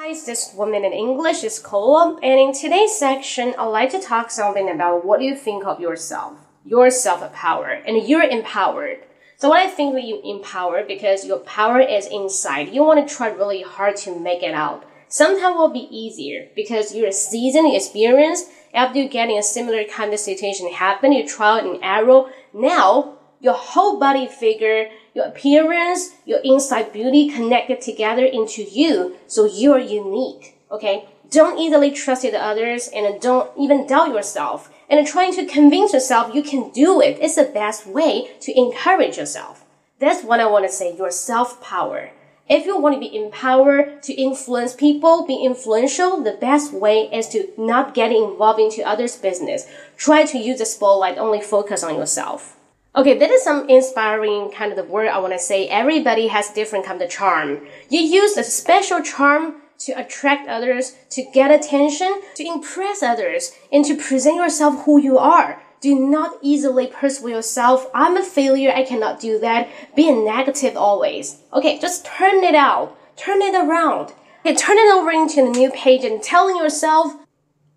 Guys, this woman in English is Cola, and in today's section, I'd like to talk something about what you think of yourself, your self-power, and you're empowered. So what I think that you empower because your power is inside. You want to try really hard to make it out. Sometimes will be easier because you're seasoned, experienced. After you getting a similar kind of situation happen, you trial and error. Now your whole body figure, your appearance, your inside beauty connected together into you, so you're unique. Okay? Don't easily trust the others and don't even doubt yourself. And trying to convince yourself you can do it is the best way to encourage yourself. That's what I want to say, your self-power. If you want to be empowered to influence people, be influential, the best way is to not get involved into others' business. Try to use the spotlight, only focus on yourself. Okay, that is some inspiring kind of the word I want to say. Everybody has different kind of charm. You use a special charm to attract others, to get attention, to impress others, and to present yourself who you are. Do not easily persuade yourself, I'm a failure, I cannot do that. Be negative always. Okay, just turn it out. Turn it around. Okay, turn it over into a new page and telling yourself,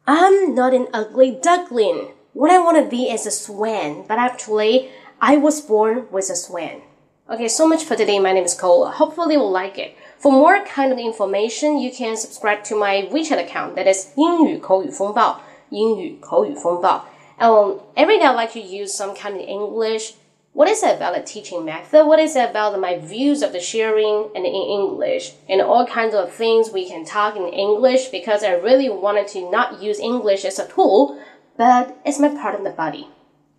I'm not an ugly duckling. What I want to be is a swan, but actually, I was born with a swan. Okay, so much for today. My name is Cola. Hopefully you'll like it. For more kind of information, you can subscribe to my WeChat account that is 英语口语风暴,英语口语风暴. And every day I like to use some kind of English. What is it about the teaching method? What is it about my views of the sharing and in English? And all kinds of things we can talk in English because I really wanted to not use English as a tool, but it's my part of the body.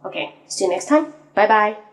Okay, see you next time. 拜拜。